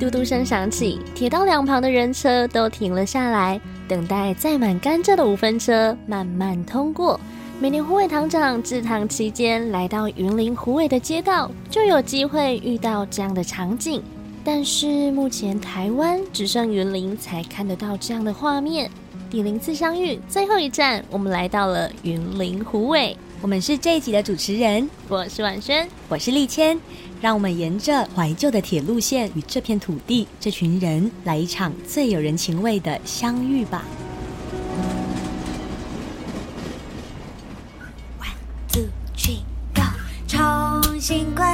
嘟嘟声响起，铁道两旁的人车都停了下来，等待载满甘蔗的五分车慢慢通过。每年虎尾堂长制糖期间来到云林虎尾的街道，就有机会遇到这样的场景。但是目前台湾只剩云林才看得到这样的画面。第零次相遇，最后一站，我们来到了云林虎尾。我们是这一集的主持人，我是婉萱，我是丽谦。让我们沿着怀旧的铁路线，与这片土地、这群人，来一场最有人情味的相遇吧。One two three go，重新归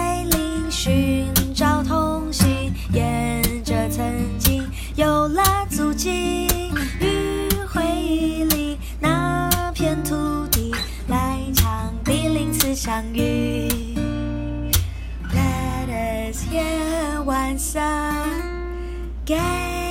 相遇。Let us hear one song again。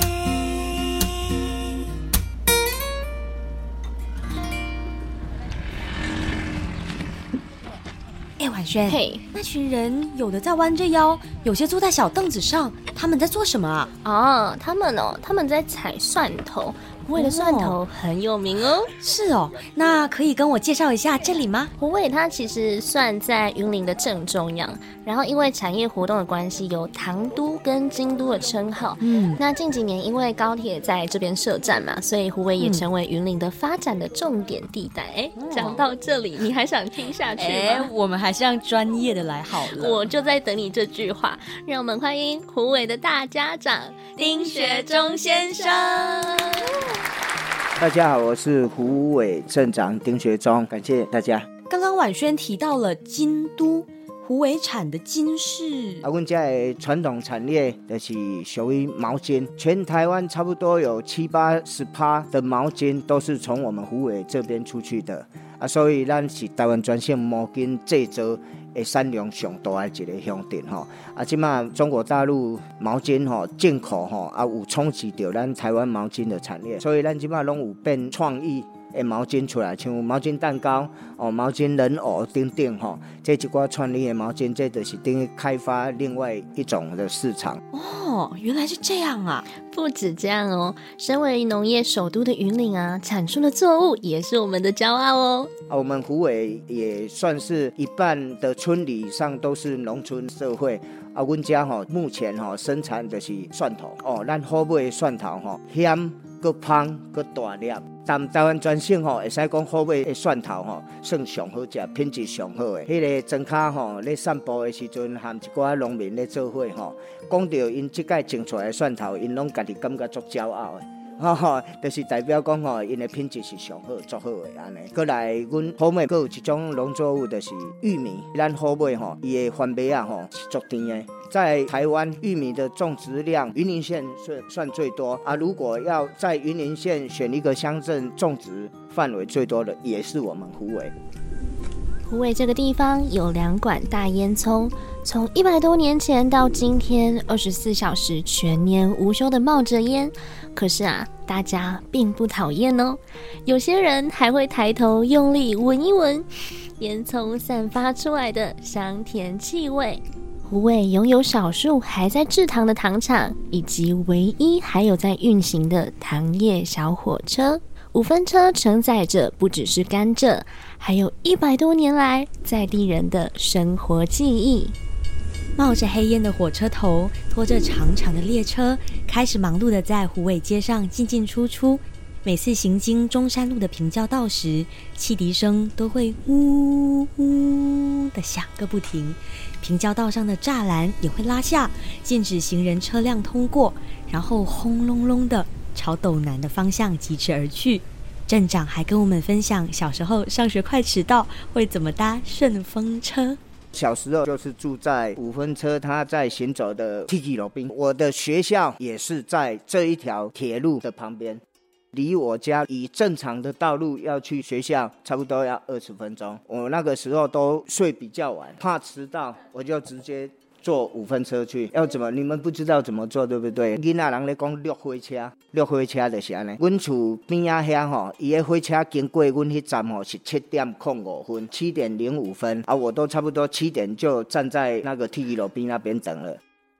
哎，婉萱，嘿，那群人有的在弯着腰，有些坐在小凳子上，他们在做什么啊？啊，他们哦，他们在采蒜头。虎尾的蒜头很有名哦。是哦，那可以跟我介绍一下这里吗？虎尾它其实算在云林的正中央，然后因为产业活动的关系，有唐都跟京都的称号。嗯，那近几年因为高铁在这边设站嘛，所以虎尾也成为云林的发展的重点地带。哎，讲到这里，你还想听下去吗？哎，我们还是让专业的来好了。我就在等你这句话。让我们欢迎虎尾的大家长丁学忠先生。大家好，我是胡伟镇长丁学忠，感谢大家。刚刚婉轩提到了京都，虎尾产的金饰啊，我们家的传统产业就是属于毛巾，全台湾差不多有七八十趴的毛巾都是从我们虎尾这边出去的啊，所以咱是台湾专线毛巾制造。诶，产量上大的一个乡镇吼，啊，即马中国大陆毛巾吼进口吼，啊有冲击到咱台湾毛巾的产业，所以咱即马拢有变创意。诶，毛巾出来，像毛巾蛋糕、哦，毛巾人偶等等吼，这几挂创立的毛巾，这都是等于开发另外一种的市场。哦，原来是这样啊！不止这样哦，身为农业首都的云岭啊，产出的作物也是我们的骄傲哦。啊，我们湖尾也算是一半的村里以上都是农村社会。啊，阮家吼目前吼生产的是蒜头哦，咱好买的蒜头吼香。个芳个大粒，但台湾全省吼会使讲好买的蒜头吼，算上好食，品质上好的。迄个庄卡吼咧散步的时阵，含一寡农民咧做伙吼，讲到因即届种出来的蒜头，因拢家己感觉足骄傲的。吼吼，就是代表讲吼，因的品质是上好、足好的安尼。过来，阮好买，阁有一种农作物，就是玉米。咱好买吼，伊的番麦啊吼是足甜的。在台湾，玉米的种植量，云林县算算最多啊。如果要在云林县选一个乡镇种植范围最多的，也是我们湖尾。湖尾这个地方有两管大烟囱，从一百多年前到今天，二十四小时全年无休的冒着烟。可是啊，大家并不讨厌哦，有些人还会抬头用力闻一闻烟囱散发出来的香甜气味。湖尾拥有少数还在制糖的糖厂，以及唯一还有在运行的糖业小火车。五分车承载着不只是甘蔗，还有一百多年来在地人的生活记忆。冒着黑烟的火车头，拖着长长的列车，开始忙碌的在湖尾街上进进出出。每次行经中山路的平交道时，汽笛声都会呜呜的响个不停。平交道上的栅栏也会拉下，禁止行人车辆通过，然后轰隆隆的。朝斗南的方向疾驰而去。镇长还跟我们分享小时候上学快迟到会怎么搭顺风车。小时候就是住在五分车，他在行走的 T G 楼边。我的学校也是在这一条铁路的旁边，离我家以正常的道路要去学校，差不多要二十分钟。我那个时候都睡比较晚，怕迟到，我就直接。坐五分车去，要怎么？你们不知道怎么做，对不对？囡仔人咧讲绿火车，绿火车就是安尼。阮厝边仔遐吼，伊个火车经过阮迄站吼是七点零五分，七点零五分啊，我都差不多七点就站在那个 T 一楼边那边等了。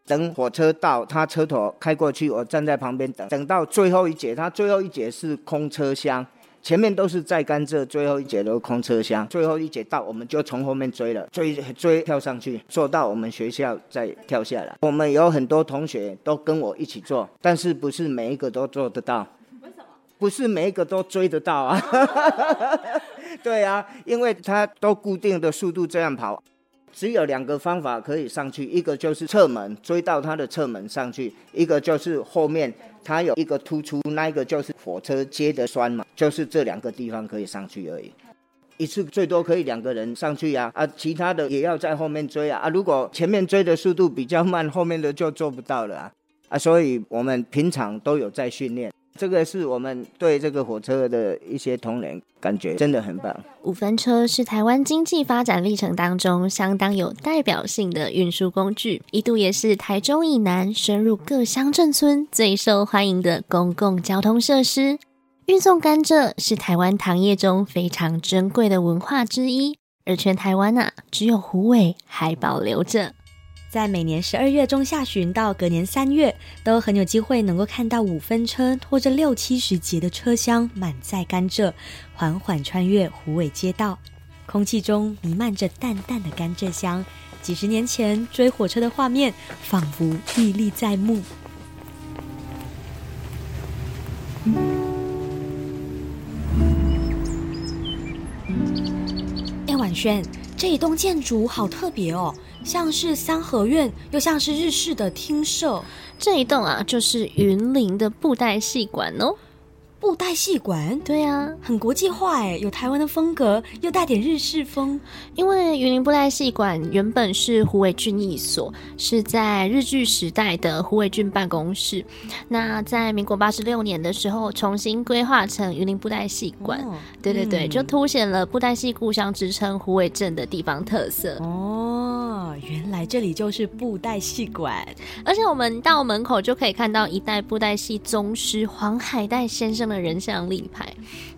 等火车到，他车头开过去，我站在旁边等，等到最后一节，他最后一节是空车厢。前面都是在甘蔗，最后一节都空车厢。最后一节到，我们就从后面追了，追追跳上去，坐到我们学校再跳下来。我们有很多同学都跟我一起坐，但是不是每一个都做得到？为什么？不是每一个都追得到啊？对啊，因为他都固定的速度这样跑。只有两个方法可以上去，一个就是侧门追到它的侧门上去，一个就是后面它有一个突出，那一个就是火车接的栓嘛，就是这两个地方可以上去而已。一次最多可以两个人上去呀，啊，其他的也要在后面追啊，啊，如果前面追的速度比较慢，后面的就做不到了啊，啊，所以我们平常都有在训练。这个是我们对这个火车的一些同仁感觉真的很棒。五分车是台湾经济发展历程当中相当有代表性的运输工具，一度也是台中以南深入各乡镇村最受欢迎的公共交通设施。运送甘蔗是台湾糖业中非常珍贵的文化之一，而全台湾啊，只有虎尾还保留着。在每年十二月中下旬到隔年三月，都很有机会能够看到五分车拖着六七十节的车厢满载甘蔗，缓缓穿越虎尾街道，空气中弥漫着淡淡的甘蔗香。几十年前追火车的画面，仿佛历历在目。哎，婉萱，这一栋建筑好特别哦。像是三合院，又像是日式的厅舍。这一栋啊，就是云林的布袋戏馆哦。布袋戏馆，对啊，很国际化哎，有台湾的风格，又带点日式风。因为云林布袋戏馆原本是胡伟俊一所，是在日据时代的胡伟俊办公室。那在民国八十六年的时候，重新规划成云林布袋戏馆。对对对，就凸显了布袋戏故乡之称胡伟镇的地方特色。哦，原来这里就是布袋戏馆，而且我们到门口就可以看到一代布袋戏宗师黄海岱先生。的人像立牌，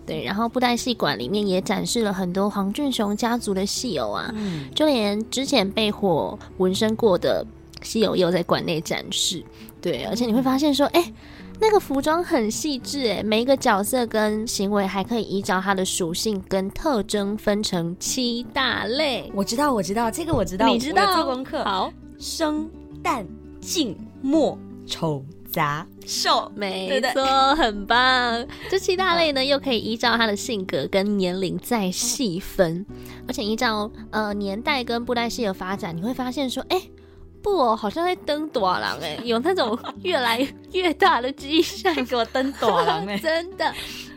对，然后布袋戏馆里面也展示了很多黄俊雄家族的戏偶啊，就连之前被火纹身过的戏偶也有在馆内展示，对，而且你会发现说，哎，那个服装很细致，哎，每一个角色跟行为还可以依照它的属性跟特征分成七大类。我知道，我知道，这个我知道，你知道？做功课，好，生、旦、净、末、丑。杂瘦，没错，很棒。这七大类呢，又可以依照他的性格跟年龄再细分，而且依照呃年代跟布袋戏的发展，你会发现说，哎，布偶好像在登短廊，哎，有那种越来越大的迹象，给我登短廊，哎，真的。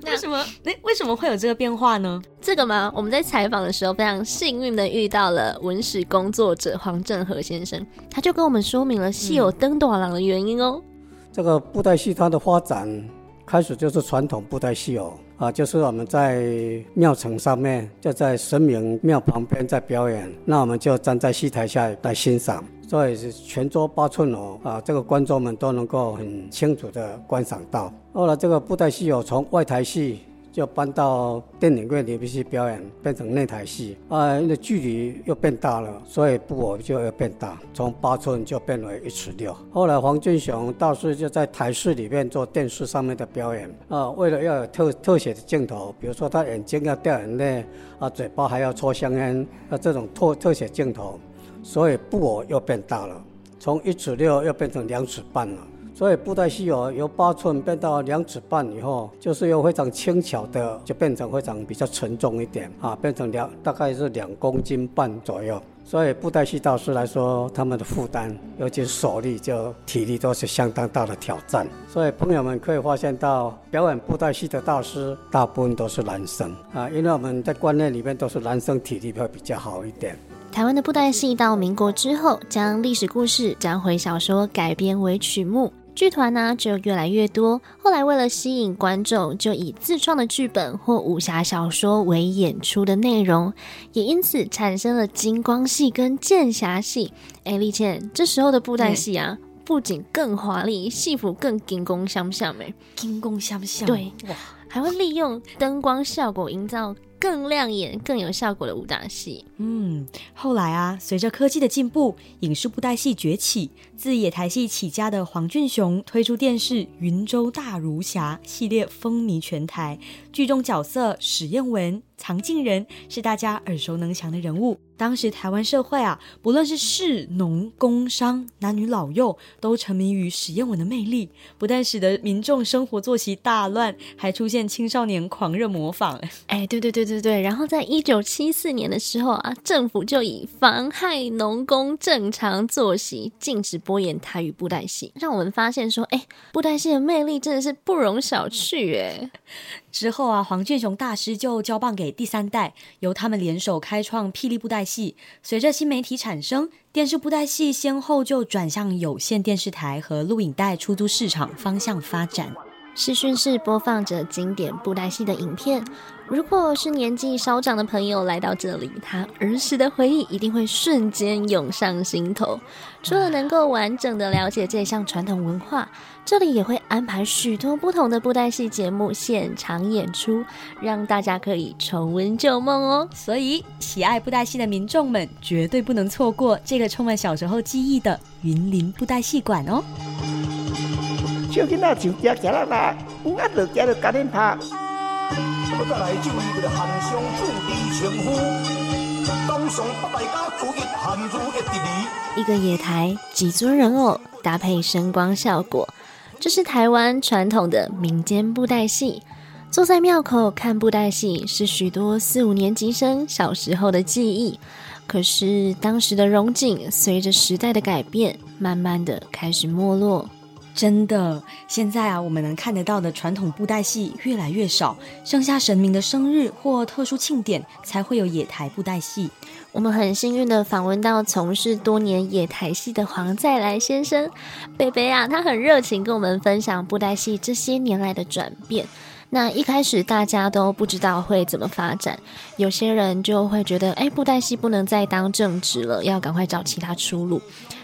为什么？哎，为什么会有这个变化呢？这个吗？我们在采访的时候非常幸运的遇到了文史工作者黄正和先生，他就跟我们说明了戏有登短廊的原因哦。这个布袋戏它的发展开始就是传统布袋戏哦，啊，就是我们在庙城上面，就在神明庙旁边在表演，那我们就站在戏台下来欣赏，所以是全桌八寸哦，啊，这个观众们都能够很清楚的观赏到。后来这个布袋戏哦，从外台戏。就搬到电影院里面去表演，变成内台戏啊，因为距离又变大了，所以布偶就要变大，从八寸就变为一尺六。后来黄俊雄道士就在台视里面做电视上面的表演啊，为了要有特特写的镜头，比如说他眼睛要掉眼泪啊，嘴巴还要抽香烟啊，这种特特写镜头，所以布偶又变大了，从一尺六又变成两尺半了。所以布袋戏偶，由八寸变到两尺半以后，就是又非常轻巧的，就变成非常比较沉重一点啊，变成两大概是两公斤半左右。所以布袋戏大师来说，他们的负担，尤其手力就体力都是相当大的挑战。所以朋友们可以发现到，表演布袋戏的大师大部分都是男生啊，因为我们在观念里面都是男生体力会比较好一点。台湾的布袋戏到民国之后，将历史故事将回小说改编为曲目。剧团呢就越来越多，后来为了吸引观众，就以自创的剧本或武侠小说为演出的内容，也因此产生了金光戏跟剑侠戏。哎，丽倩，这时候的布袋戏啊，不仅更华丽，戏服更金光相像，哎，金光相像，对，哇，还会利用灯光效果营造更亮眼、更有效果的武打戏。嗯，后来啊，随着科技的进步，影视布袋戏崛起，自野台戏起家的黄俊雄推出电视《云州大儒侠》系列，风靡全台。剧中角色史艳文、藏镜人是大家耳熟能详的人物。当时台湾社会啊，不论是士农工商、男女老幼，都沉迷于史艳文的魅力，不但使得民众生活作息大乱，还出现青少年狂热模仿。哎，对对对对对。然后在一九七四年的时候啊，政府就以妨害农工正常作息，禁止播演台语布袋戏，让我们发现说，哎，布袋戏的魅力真的是不容小觑哎。之后啊，黄俊雄大师就交棒给第三代，由他们联手开创霹雳布袋戏。随着新媒体产生，电视布袋戏先后就转向有线电视台和录影带出租市场方向发展。视讯室播放着经典布袋戏的影片。如果是年纪稍长的朋友来到这里，他儿时的回忆一定会瞬间涌上心头。除了能够完整的了解这项传统文化，这里也会安排许多不同的布袋戏节目现场演出，让大家可以重温旧梦哦。所以，喜爱布袋戏的民众们绝对不能错过这个充满小时候记忆的云林布袋戏馆哦。一个野台，几尊人偶搭配声光效果，这是台湾传统的民间布袋戏。坐在庙口看布袋戏，是许多四五年级生小时候的记忆。可是当时的荣景，随着时代的改变，慢慢的开始没落。真的，现在啊，我们能看得到的传统布袋戏越来越少，剩下神明的生日或特殊庆典才会有野台布袋戏。我们很幸运的访问到从事多年野台戏的黄再来先生，贝贝啊，他很热情跟我们分享布袋戏这些年来的转变。那一开始大家都不知道会怎么发展，有些人就会觉得，哎，布袋戏不能再当正职了，要赶快找其他出路。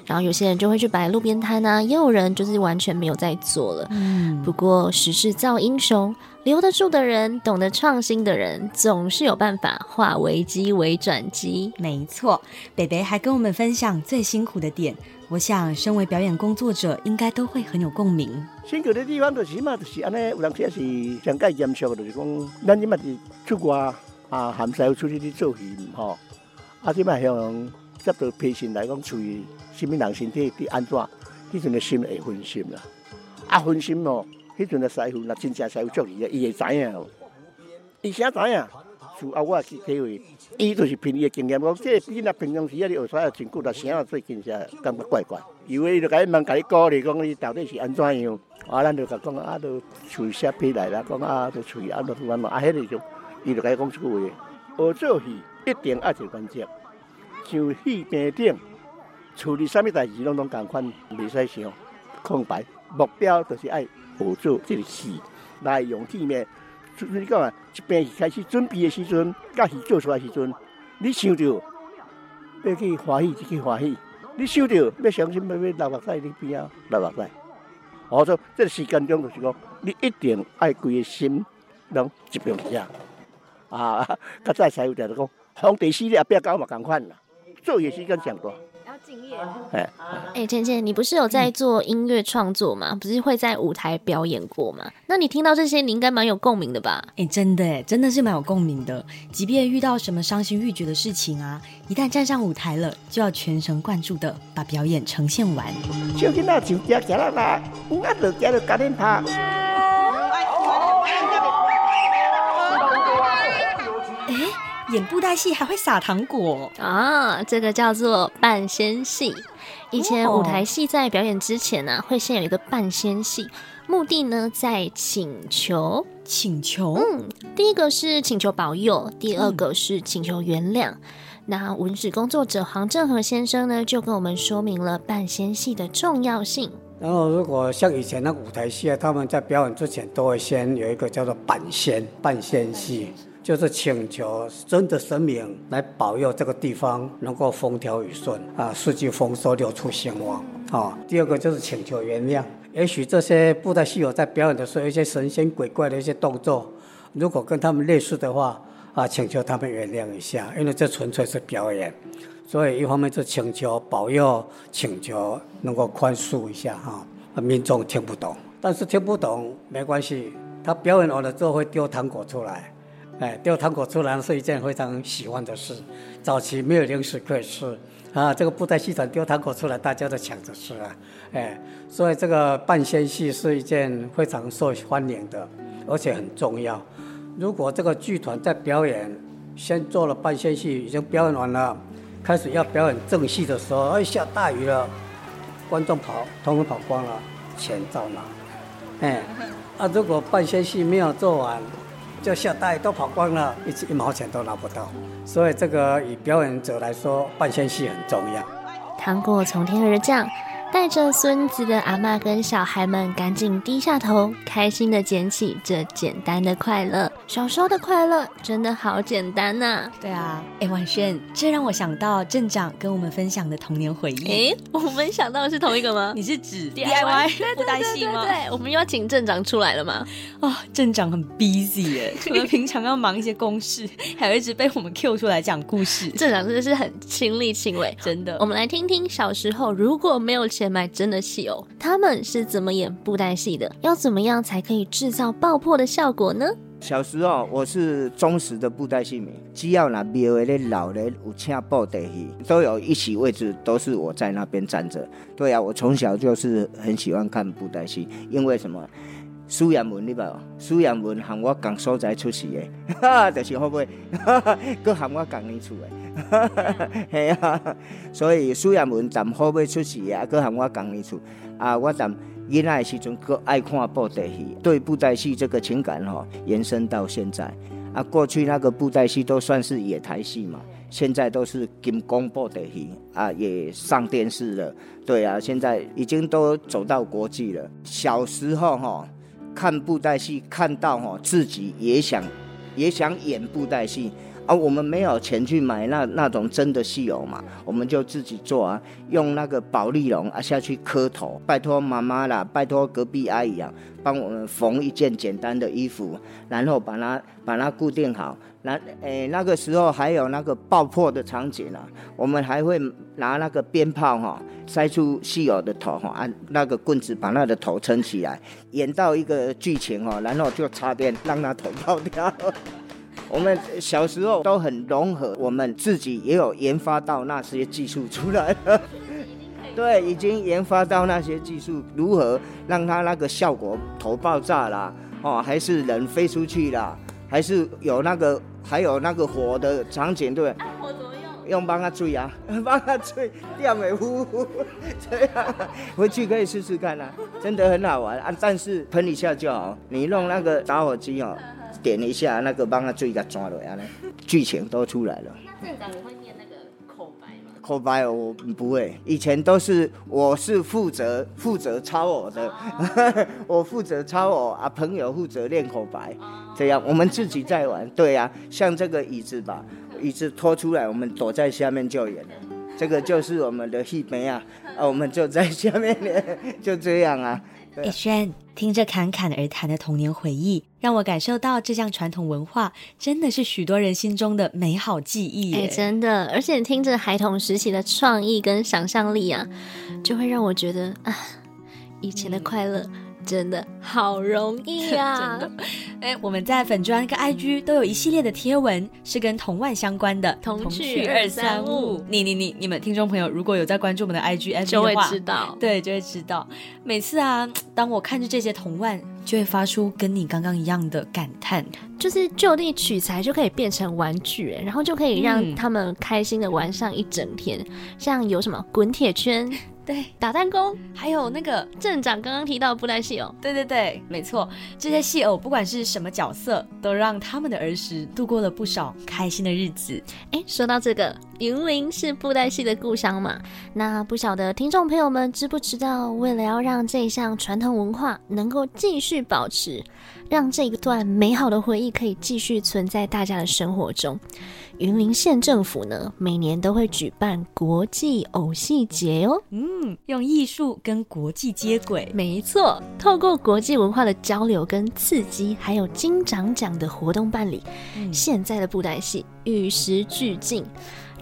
然后有些人就会去摆路边摊啊，也有人就是完全没有在做了。嗯，不过时势造英雄，留得住的人，懂得创新的人，总是有办法化危机为转机。没错，北北还跟我们分享最辛苦的点，我想身为表演工作者，应该都会很有共鸣。辛苦的地方就是嘛，就是安尼，有人也是上界严肃，就是讲，咱即嘛是出国啊，含西出去去做戏吼，啊，即嘛向接到培训来讲，处于。什么人身体伫安怎？迄阵的心会分心啦，啊分心哦，迄阵的师傅那真正师傅足伊个，伊会知影哦。伊啥知影？就啊，我去体会，伊就是凭伊的经验讲，这比那平常时啊，你学啥真久，但声啊最近才感觉怪怪。以为伊就甲伊问，甲伊鼓励讲，伊到底是安怎样？啊，咱就甲讲啊，都厝写批来啦，讲啊，都厝安怎安怎，啊，迄个就伊就甲伊讲出句话：学做戏一定爱一关键，像戏边顶。处理什么代志拢拢共款，袂使想空白。目标就是爱学做这个戏，来用体面。你讲啊，一边开始准备的时阵，甲戏做出来时阵，你想着要去欢喜就去欢喜，你想着要相信要要流目屎，你边啊流目屎。我说这个时间中就是讲，你一定爱规个心拢集中下。啊，较早师傅就讲，皇帝死了，不要搞嘛共款啦，做嘢时间长多。哎，哎，倩倩，你不是有在做音乐创作吗？不是会在舞台表演过吗？那你听到这些，你应该蛮有共鸣的吧？哎，真的，哎，真的是蛮有共鸣的。即便遇到什么伤心欲绝的事情啊，一旦站上舞台了，就要全神贯注的把表演呈现完。演布袋戏还会撒糖果啊！这个叫做半仙戏。以前舞台戏在表演之前呢，会先有一个半仙戏，目的呢在请求，请求。嗯，第一个是请求保佑，第二个是请求原谅。那文史工作者黄正和先生呢，就跟我们说明了半仙戏的重要性。然后，如果像以前那舞台戏啊，他们在表演之前都会先有一个叫做半仙半仙戏。就是请求真的神明来保佑这个地方能够风调雨顺啊，四季丰收，六畜兴旺啊。第二个就是请求原谅，也许这些布袋戏友在表演的时候，一些神仙鬼怪的一些动作，如果跟他们类似的话，啊，请求他们原谅一下，因为这纯粹是表演，所以一方面是请求保佑，请求能够宽恕一下哈。啊，民众听不懂，但是听不懂没关系，他表演完了之后会丢糖果出来，哎，丢糖果出来是一件非常喜欢的事。早期没有零食可以吃啊，这个布袋戏团丢糖果出来，大家都抢着吃啊，哎，所以这个半仙戏是一件非常受欢迎的，而且很重要。如果这个剧团在表演，先做了半仙戏，已经表演完了，开始要表演正戏的时候，哎，下大雨了，观众跑，通通跑光了，钱照拿。哎，啊，如果半仙戏没有做完，就下袋都跑光了，一一毛钱都拿不到。所以这个以表演者来说，半仙戏很重要。糖果从天而降。带着孙子的阿妈跟小孩们赶紧低下头，开心的捡起这简单的快乐。小时候的快乐真的好简单呐！对啊，哎，婉萱，这让我想到镇长跟我们分享的童年回忆。哎，我们想到的是同一个吗？你是指 DIY 布袋戏吗？对，我们又要请镇长出来了吗？哦，镇长很 busy 哎，除了平常要忙一些公事，还要一直被我们 Q 出来讲故事。镇长真的是很亲力亲为，真的。我们来听听小时候如果没有钱。买真的戏哦，他们是怎么演布袋戏的？要怎么样才可以制造爆破的效果呢？小时候我是忠实的布袋戏迷，只要那庙的老人有请布袋戏，都有一席位置，都是我在那边站着。对啊，我从小就是很喜欢看布袋戏，因为什么？苏阳文你吧，苏阳文喊我讲所在出席的，哈，就是会不会？搁喊我讲你厝的，系啊。所以苏阳文站好尾出席啊，搁喊我讲你厝啊。我站囡仔的时阵，搁爱看布袋戏，对布袋戏这个情感哈，延伸到现在啊。过去那个布袋戏都算是野台戏嘛，现在都是金光布袋戏啊，也上电视了。对啊，现在已经都走到国际了。小时候哈。看布袋戏，看到哈自己也想，也想演布袋戏，啊我们没有钱去买那那种真的戏偶嘛，我们就自己做啊，用那个宝丽龙啊下去磕头，拜托妈妈啦，拜托隔壁阿姨啊，帮我们缝一件简单的衣服，然后把它把它固定好。那诶，那个时候还有那个爆破的场景啊，我们还会拿那个鞭炮哈，塞出戏友的头哈，按那个棍子把那个头撑起来，演到一个剧情哈，然后就插电让他头爆掉。我们小时候都很融合，我们自己也有研发到那些技术出来了。对，已经研发到那些技术，如何让它那个效果头爆炸啦，哦，还是人飞出去啦，还是有那个。还有那个火的场景，对不对？火怎么用？用帮他吹啊，帮他吹，吊尾呼呼，这样回去可以试试看啊，真的很好玩啊。但是喷一下就好，你弄那个打火机哦，点一下那个帮他追个抓了呀，剧情都出来了。那镇长你会念那个口白吗？口白我不会，以前都是我是负责负责抄我的，我负责抄我啊，朋友负责练口白。这样，我们自己在玩，对呀，像这个椅子吧，椅子拖出来，我们躲在下面就演了。这个就是我们的戏梅啊，啊，我们就在下面演，就这样啊。逸轩，听着侃侃而谈的童年回忆，让我感受到这项传统文化真的是许多人心中的美好记忆。哎，真的，而且听着孩童时期的创意跟想象力啊，就会让我觉得啊，以前的快乐。真的好容易啊！真的，哎，我们在粉砖跟 IG 都有一系列的贴文，是跟同万相关的。童趣二三五，你你你你们听众朋友，如果有在关注我们的 IG，就会知道，对，就会知道。每次啊，当我看着这些童万，就会发出跟你刚刚一样的感叹，就是就地取材就可以变成玩具，然后就可以让他们开心的玩上一整天。像有什么滚铁圈。对，打弹弓，还有那个镇长刚刚提到布袋戏偶，对对对，没错，这些戏偶不管是什么角色，都让他们的儿时度过了不少开心的日子。哎，说到这个，云林是布袋戏的故乡嘛？那不晓得听众朋友们知不知道，为了要让这项传统文化能够继续保持，让这一段美好的回忆可以继续存在大家的生活中。云林县政府呢，每年都会举办国际偶戏节哦。嗯，用艺术跟国际接轨，没错，透过国际文化的交流跟刺激，还有金长奖的活动办理，现在的布袋戏与时俱进。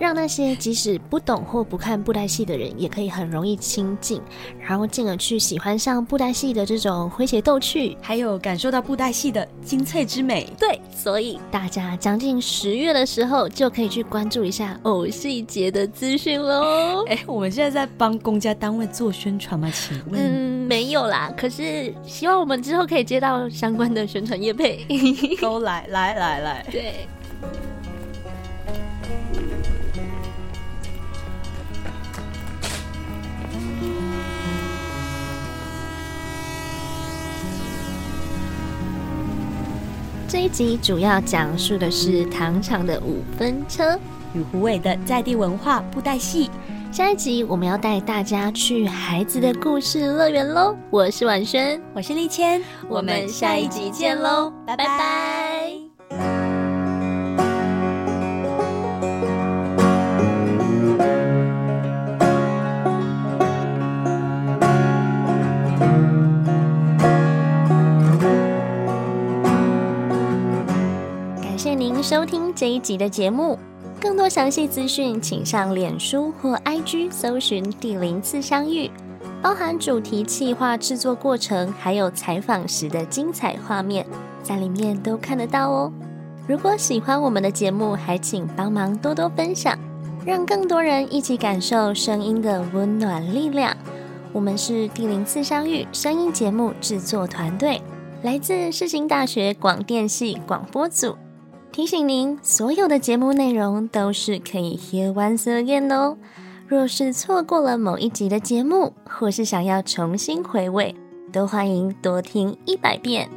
让那些即使不懂或不看布袋戏的人，也可以很容易亲近，然后进而去喜欢上布袋戏的这种诙谐逗趣，还有感受到布袋戏的精粹之美。对，所以大家将近十月的时候，就可以去关注一下偶戏节的资讯喽。哎，我们现在在帮公家单位做宣传吗？请问？嗯，没有啦。可是希望我们之后可以接到相关的宣传业配，都来来来来，对。这一集主要讲述的是糖厂的五分车与胡伟的在地文化布袋戏。下一集我们要带大家去孩子的故事乐园喽！我是婉萱，我是丽谦，我们下一集见喽，拜拜。收听这一集的节目，更多详细资讯，请上脸书或 IG 搜寻“地灵次相遇”，包含主题企划、制作过程，还有采访时的精彩画面，在里面都看得到哦。如果喜欢我们的节目，还请帮忙多多分享，让更多人一起感受声音的温暖力量。我们是地灵次相遇声音节目制作团队，来自世新大学广电系广播组。提醒您，所有的节目内容都是可以 hear once again 哦。若是错过了某一集的节目，或是想要重新回味，都欢迎多听一百遍。